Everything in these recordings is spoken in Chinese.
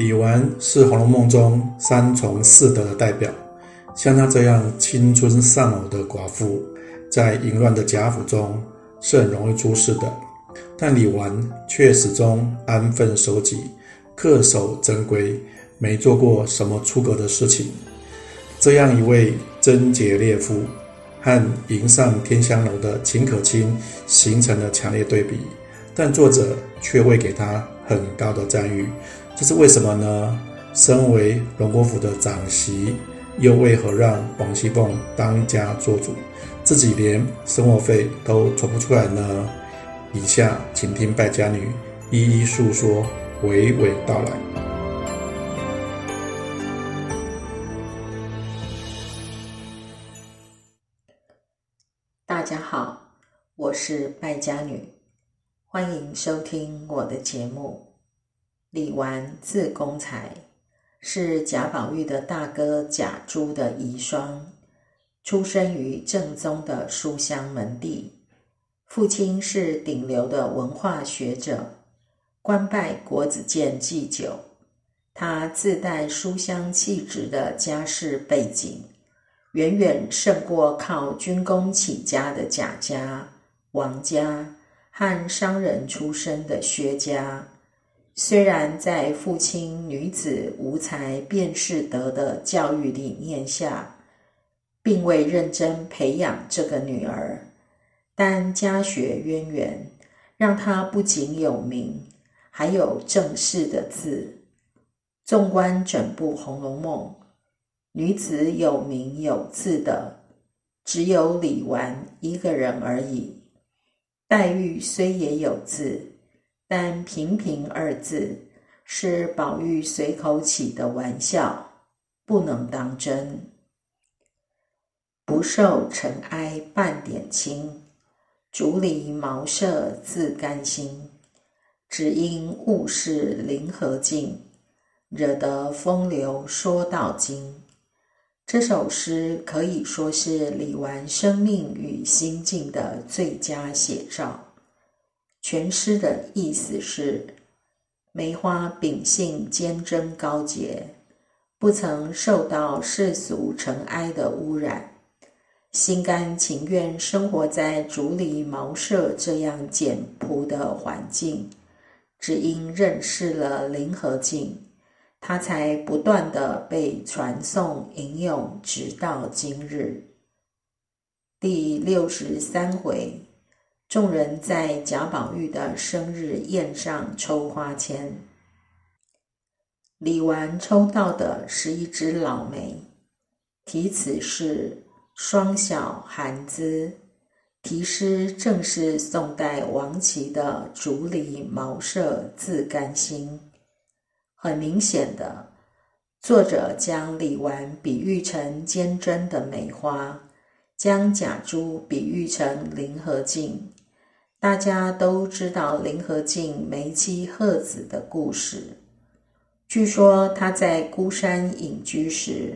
李纨是《红楼梦》中三从四德的代表，像她这样青春丧偶的寡妇，在淫乱的贾府中是很容易出事的。但李纨却始终安分守己，恪守贞规，没做过什么出格的事情。这样一位贞洁烈妇，和迎上天香楼的秦可卿形成了强烈对比，但作者却未给她很高的赞誉。这是为什么呢？身为荣国府的长媳，又为何让王熙凤当家做主，自己连生活费都存不出来呢？以下请听败家女一一述说，娓娓道来。大家好，我是败家女，欢迎收听我的节目。李纨字公才，是贾宝玉的大哥贾珠的遗孀，出生于正宗的书香门第。父亲是顶流的文化学者，官拜国子监祭酒。他自带书香气质的家世背景，远远胜过靠军功起家的贾家、王家和商人出身的薛家。虽然在父亲“女子无才便是德”的教育理念下，并未认真培养这个女儿，但家学渊源让她不仅有名，还有正式的字。纵观整部《红楼梦》，女子有名有字的只有李纨一个人而已。黛玉虽也有字。但“平平”二字是宝玉随口起的玩笑，不能当真。不受尘埃半点轻，竹篱茅舍自甘心。只因物是离合尽，惹得风流说到今。这首诗可以说是李纨生命与心境的最佳写照。全诗的意思是：梅花秉性坚贞高洁，不曾受到世俗尘埃的污染，心甘情愿生活在竹篱茅舍这样简朴的环境。只因认识了林和靖，他才不断的被传颂吟咏，直到今日。第六十三回。众人在贾宝玉的生日宴上抽花签，李纨抽到的是一支老梅，题词是“双小寒姿”，题诗正是宋代王琦的“竹篱茅舍自甘心”。很明显的，作者将李纨比喻成坚贞的梅花，将贾珠比喻成林和靖。大家都知道林和靖梅妻鹤子的故事。据说他在孤山隐居时，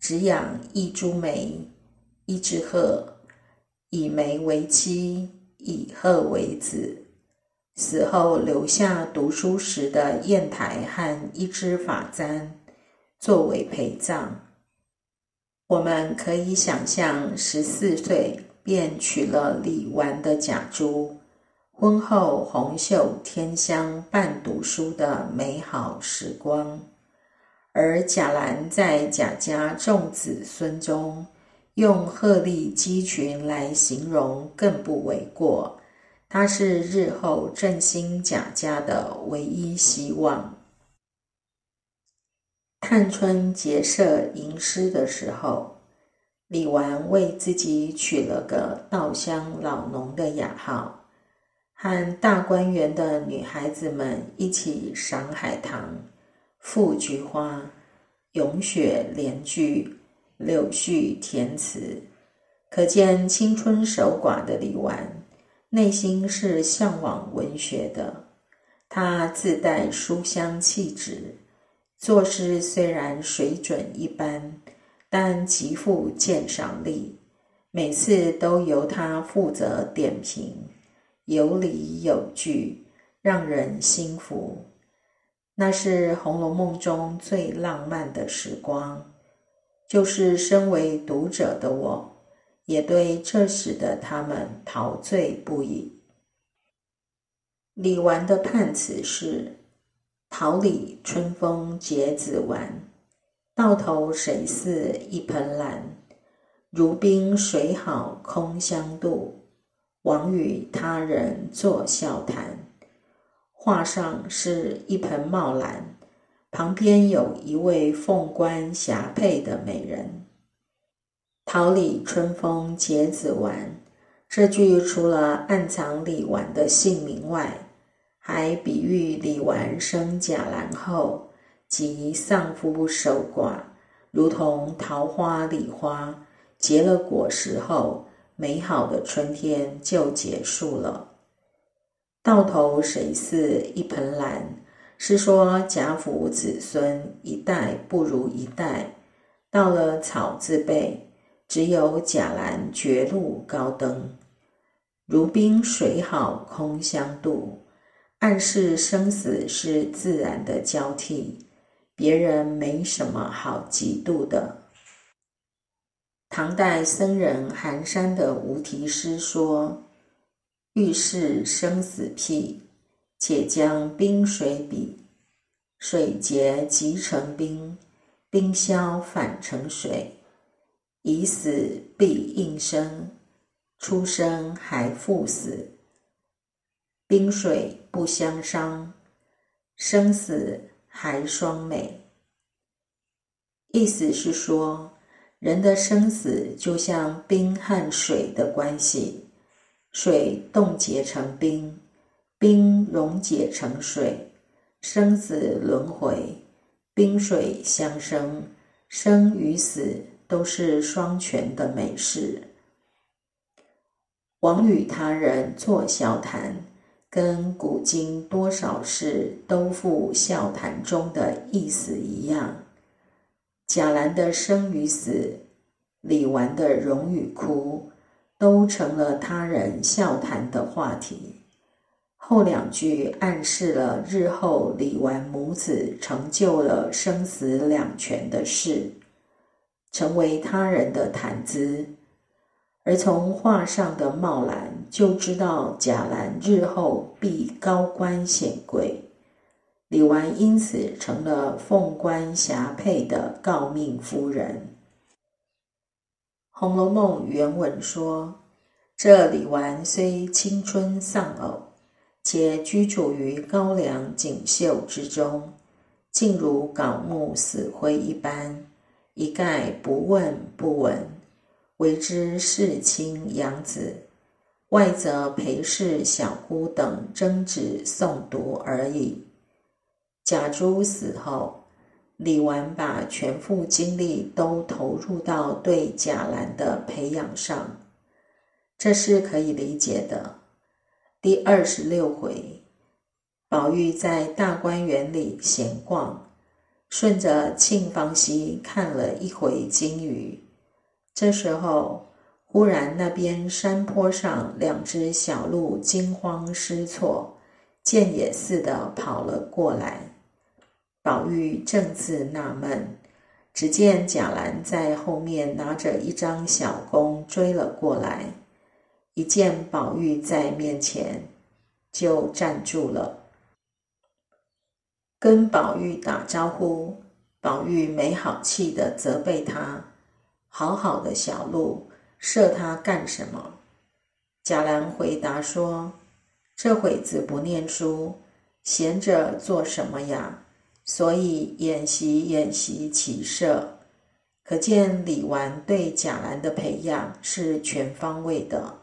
只养一株梅，一只鹤，以梅为妻，以鹤为子。死后留下读书时的砚台和一只发簪，作为陪葬。我们可以想象，十四岁。便娶了李纨的贾珠，婚后红袖添香伴读书的美好时光。而贾兰在贾家众子孙中，用鹤立鸡群来形容更不为过。他是日后振兴贾家的唯一希望。探春结社吟诗的时候。李纨为自己取了个“稻香老农”的雅号，和大观园的女孩子们一起赏海棠、赋菊花、咏雪联句、柳絮填词，可见青春守寡的李纨内心是向往文学的。她自带书香气质，作诗虽然水准一般。但极富鉴赏力，每次都由他负责点评，有理有据，让人心服。那是《红楼梦》中最浪漫的时光，就是身为读者的我，也对这时的他们陶醉不已。李纨的判词是：“桃李春风结子完，到头谁似一盆兰？如冰水好空相度，枉与他人作笑谈。”画上是一盆茂兰，旁边有一位凤冠霞帔的美人。桃李春风结子完，这句除了暗藏李纨的姓名外，还比喻李纨生贾兰后及丧夫守寡，如同桃花李花结了果实后，美好的春天就结束了。到头谁似一盆兰？是说贾府子孙一代不如一代，到了草字辈，只有贾兰绝路高登。如冰水好空相度，暗示生死是自然的交替，别人没什么好嫉妒的。唐代僧人寒山的无题诗说。遇事生死僻，且将冰水比。水结即成冰，冰消反成水。已死必应生，出生还复死。冰水不相伤，生死还双美。意思是说，人的生死就像冰和水的关系。水冻结成冰，冰溶解成水，生死轮回，冰水相生，生与死都是双全的美事。枉与他人作笑谈，跟古今多少事都付笑谈中的意思一样。贾兰的生与死，李纨的荣与枯。都成了他人笑谈的话题。后两句暗示了日后李纨母子成就了生死两全的事，成为他人的谈资。而从画上的茂兰就知道贾兰日后必高官显贵，李纨因此成了凤冠霞帔的诰命夫人。《红楼梦》原文说：“这李纨虽青春丧偶，且居住于高粱锦绣之中，竟如槁木死灰一般，一概不问不闻，为之世亲养子，外则陪侍小姑等争执诵读而已。贾珠死后。”李纨把全副精力都投入到对贾兰的培养上，这是可以理解的。第二十六回，宝玉在大观园里闲逛，顺着沁芳溪看了一回金鱼。这时候，忽然那边山坡上两只小鹿惊慌失措，箭也似的跑了过来。宝玉正自纳闷，只见贾兰在后面拿着一张小弓追了过来，一见宝玉在面前，就站住了，跟宝玉打招呼。宝玉没好气的责备他：“好好的小鹿，射他干什么？”贾兰回答说：“这会子不念书，闲着做什么呀？”所以演习演习起射，可见李纨对贾兰的培养是全方位的，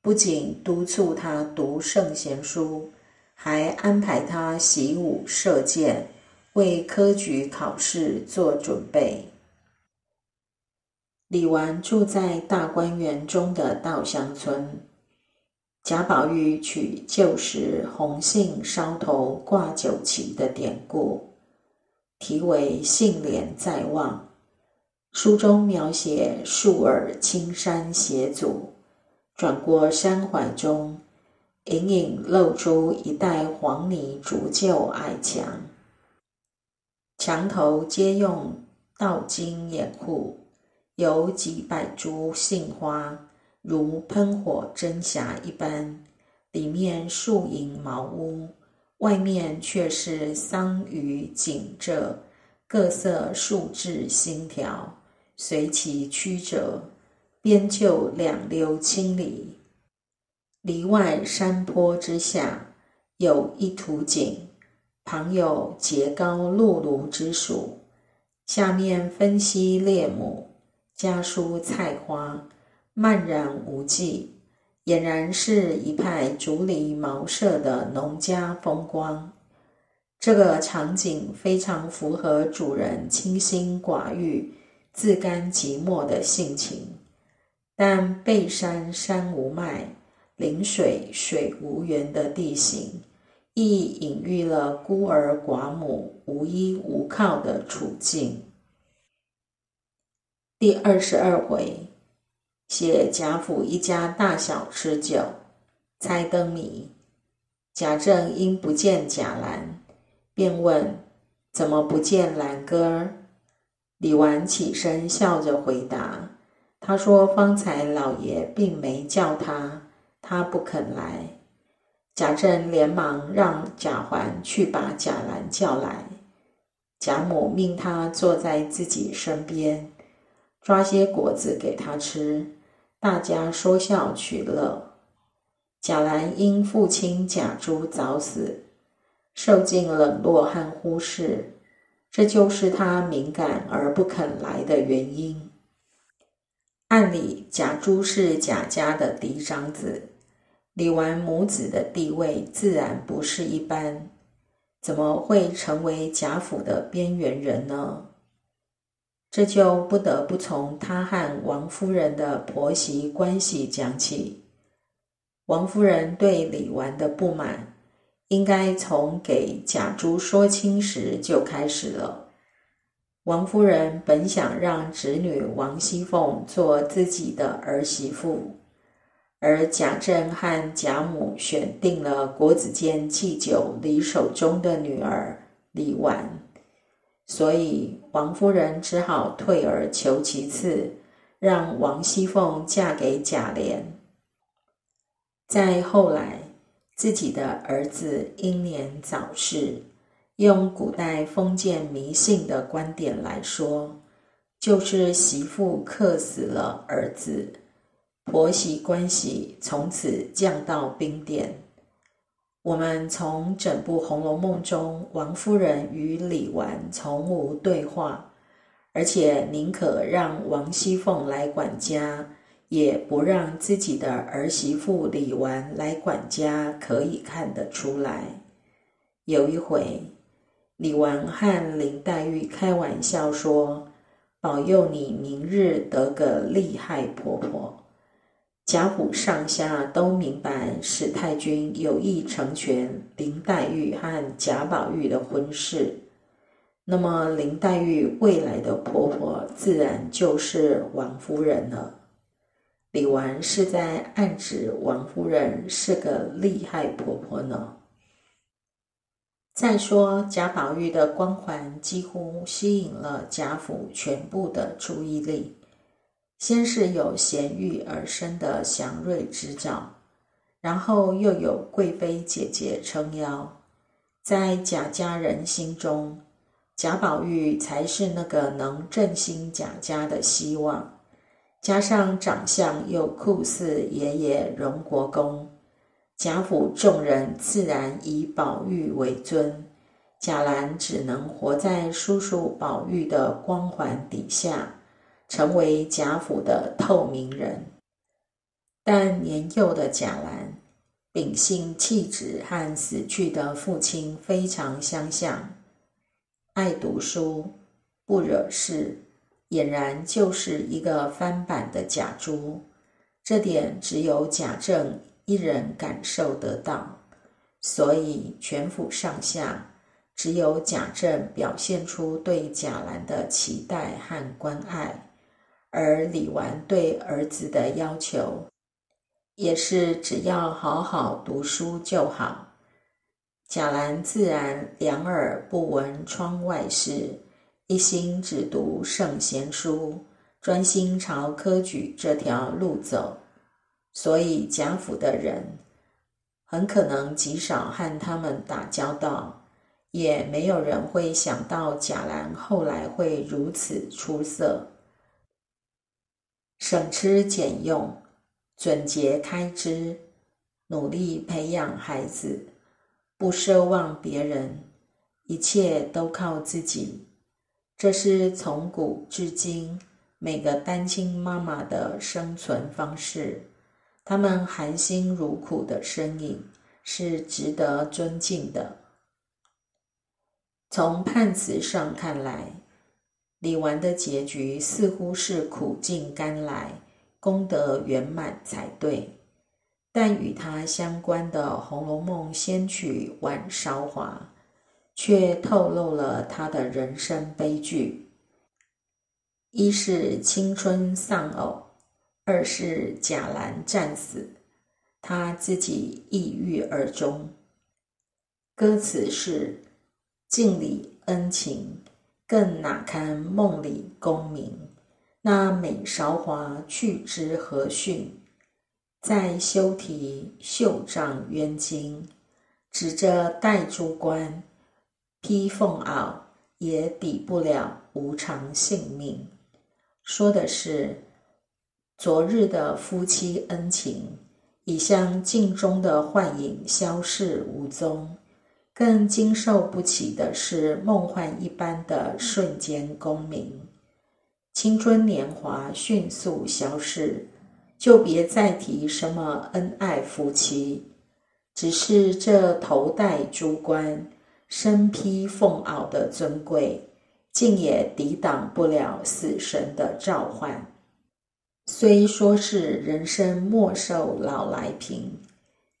不仅督促他读圣贤书，还安排他习武射箭，为科举考试做准备。李纨住在大观园中的稻香村，贾宝玉取旧时红杏梢头挂酒旗的典故。题为“杏帘在望”，书中描写树耳青山斜阻，转过山环中，隐隐露出一带黄泥竹旧矮墙，墙头皆用道金掩护，有几百株杏花，如喷火真霞一般。里面树影茅屋，外面却是桑榆锦浙，各色树枝新条，随其曲折，边就两溜千里。篱外山坡之下，有一土井，旁有节高露庐之属，下面分析列母，家书菜花，漫然无际。俨然是一派竹篱茅舍的农家风光。这个场景非常符合主人清心寡欲、自甘寂寞的性情，但背山山无脉，临水水无源的地形，亦隐喻了孤儿寡母、无依无靠的处境。第二十二回。写贾府一家大小吃酒，猜灯谜。贾政因不见贾兰，便问：“怎么不见兰哥？”李纨起身笑着回答：“他说方才老爷并没叫他，他不肯来。”贾政连忙让贾环去把贾兰叫来。贾母命他坐在自己身边，抓些果子给他吃。大家说笑取乐。贾兰因父亲贾珠早死，受尽冷落和忽视，这就是他敏感而不肯来的原因。按理贾珠是贾家的嫡长子，李纨母子的地位自然不是一般，怎么会成为贾府的边缘人呢？这就不得不从他和王夫人的婆媳关系讲起。王夫人对李纨的不满，应该从给贾珠说亲时就开始了。王夫人本想让侄女王熙凤做自己的儿媳妇，而贾政和贾母选定了国子监祭酒李守忠的女儿李纨。所以，王夫人只好退而求其次，让王熙凤嫁给贾琏。再后来，自己的儿子英年早逝，用古代封建迷信的观点来说，就是媳妇克死了儿子，婆媳关系从此降到冰点。我们从整部《红楼梦》中，王夫人与李纨从无对话，而且宁可让王熙凤来管家，也不让自己的儿媳妇李纨来管家，可以看得出来。有一回，李纨和林黛玉开玩笑说：“保佑你明日得个厉害婆婆。”贾府上下都明白史太君有意成全林黛玉和贾宝玉的婚事，那么林黛玉未来的婆婆自然就是王夫人了。李纨是在暗指王夫人是个厉害婆婆呢。再说贾宝玉的光环几乎吸引了贾府全部的注意力。先是有贤育而生的祥瑞之兆，然后又有贵妃姐姐撑腰，在贾家人心中，贾宝玉才是那个能振兴贾家的希望。加上长相又酷似爷爷荣国公，贾府众人自然以宝玉为尊，贾兰只能活在叔叔宝玉的光环底下。成为贾府的透明人，但年幼的贾兰秉性气质和死去的父亲非常相像，爱读书，不惹事，俨然就是一个翻版的贾珠。这点只有贾政一人感受得到，所以全府上下只有贾政表现出对贾兰的期待和关爱。而李纨对儿子的要求，也是只要好好读书就好。贾兰自然两耳不闻窗外事，一心只读圣贤书，专心朝科举这条路走。所以贾府的人很可能极少和他们打交道，也没有人会想到贾兰后来会如此出色，省吃俭用，准节开支，努力培养孩子。不奢望别人，一切都靠自己。这是从古至今每个单亲妈妈的生存方式。他们含辛茹苦的身影是值得尊敬的。从判词上看来，李纨的结局似乎是苦尽甘来、功德圆满才对。但与他相关的《红楼梦》仙曲晚韶华，却透露了他的人生悲剧：一是青春丧偶，二是贾兰战死，他自己抑郁而终。歌词是“敬礼恩情，更哪堪梦里功名？那美韶华去之何逊？”再修题绣帐冤经，指着戴珠冠，披凤袄，也抵不了无常性命。说的是昨日的夫妻恩情，已像镜中的幻影消逝无踪。更经受不起的是梦幻一般的瞬间功名，青春年华迅速消逝。就别再提什么恩爱夫妻，只是这头戴珠冠、身披凤袄的尊贵，竟也抵挡不了死神的召唤。虽说是人生莫寿老来贫，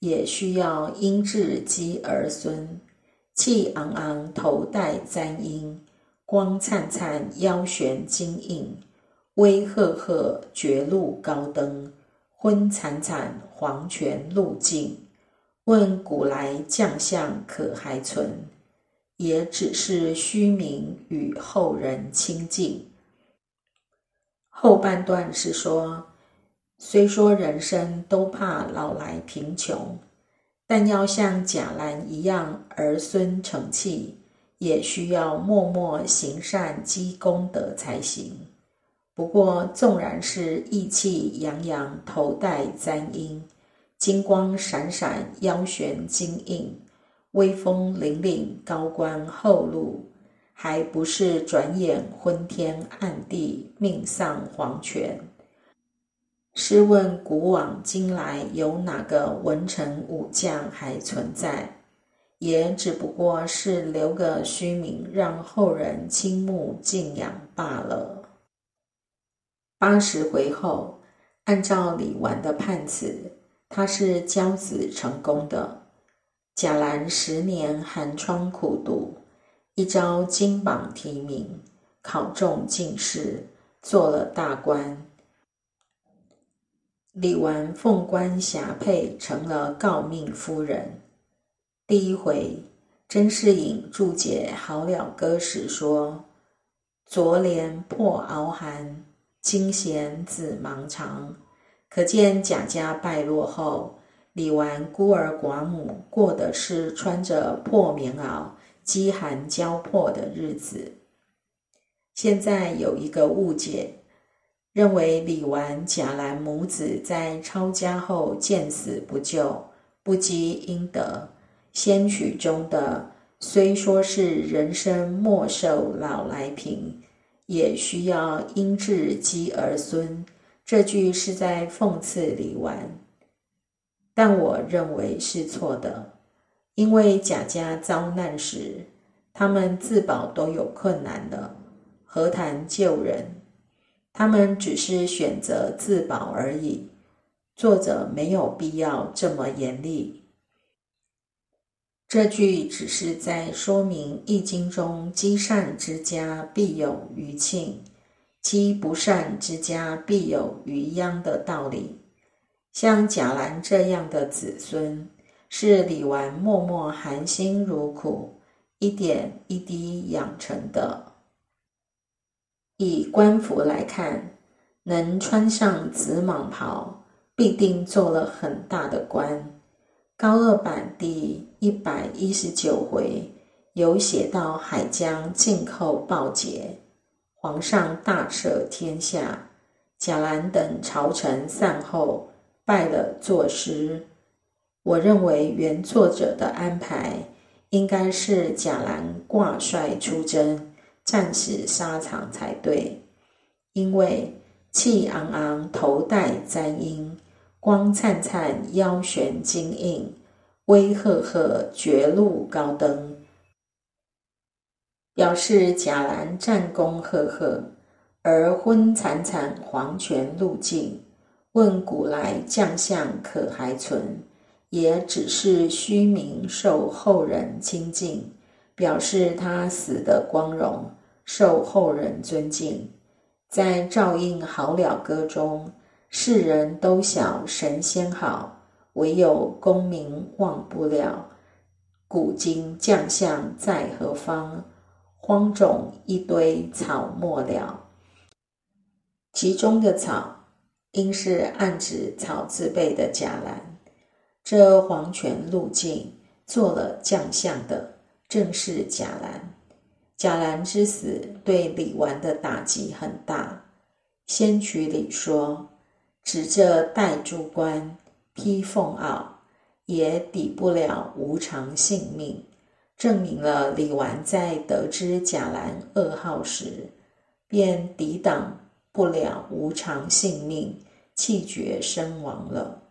也需要英质积儿孙，气昂昂头戴簪缨，光灿灿腰悬金印。威赫赫，绝路高登；昏惨惨，黄泉路径。问古来将相可还存？也只是虚名，与后人亲近。后半段是说，虽说人生都怕老来贫穷，但要像贾兰一样儿孙成器，也需要默默行善积功德才行。不过，纵然是意气洋洋，头戴簪缨，金光闪闪，腰悬金印，威风凛凛，高官厚禄，还不是转眼昏天暗地，命丧黄泉？试问古往今来，有哪个文臣武将还存在？也只不过是留个虚名，让后人倾慕敬仰罢了。八十回后，按照李纨的判词，他是教子成功的。贾兰十年寒窗苦读，一朝金榜题名，考中进士，做了大官。李纨凤冠霞帔，成了诰命夫人。第一回，甄士隐注解《好了歌》时说：“昨怜破袄寒。”今闲子忙长，可见贾家败落后，李纨孤儿寡母过的是穿着破棉袄、饥寒交迫的日子。现在有一个误解，认为李纨、贾兰母子在抄家后见死不救，不积阴德。仙曲中的虽说是人生莫寿老来贫。也需要因智积儿孙，这句是在讽刺李纨，但我认为是错的，因为贾家遭难时，他们自保都有困难的，何谈救人？他们只是选择自保而已，作者没有必要这么严厉。这句只是在说明《易经》中“积善之家必有余庆，积不善之家必有余殃”的道理。像贾兰这样的子孙，是李纨默默含辛茹苦，一点一滴养成的。以官服来看，能穿上紫蟒袍，必定做了很大的官。高二版第一百一十九回有写到海疆进寇报捷，皇上大赦天下，贾兰等朝臣散后，拜了作诗。我认为原作者的安排，应该是贾兰挂帅出征。战死沙场才对，因为气昂昂头戴簪缨，光灿灿腰悬金印，威赫赫绝路高登，表示贾兰战功赫赫。而昏惨惨黄泉路径，问古来将相可还存？也只是虚名，受后人亲近，表示他死的光荣。受后人尊敬，在照应好了歌中，世人都晓神仙好，唯有功名忘不了。古今将相在何方？荒冢一堆草没了。其中的草，应是暗指草字辈的贾兰。这黄泉路径做了将相的，正是贾兰。贾兰之死对李纨的打击很大。仙曲里说：“指这戴珠冠，披凤袄，也抵不了无常性命。”证明了李纨在得知贾兰噩耗时，便抵挡不了无常性命，气绝身亡了。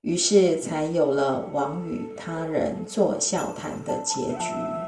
于是才有了王与他人做笑谈的结局。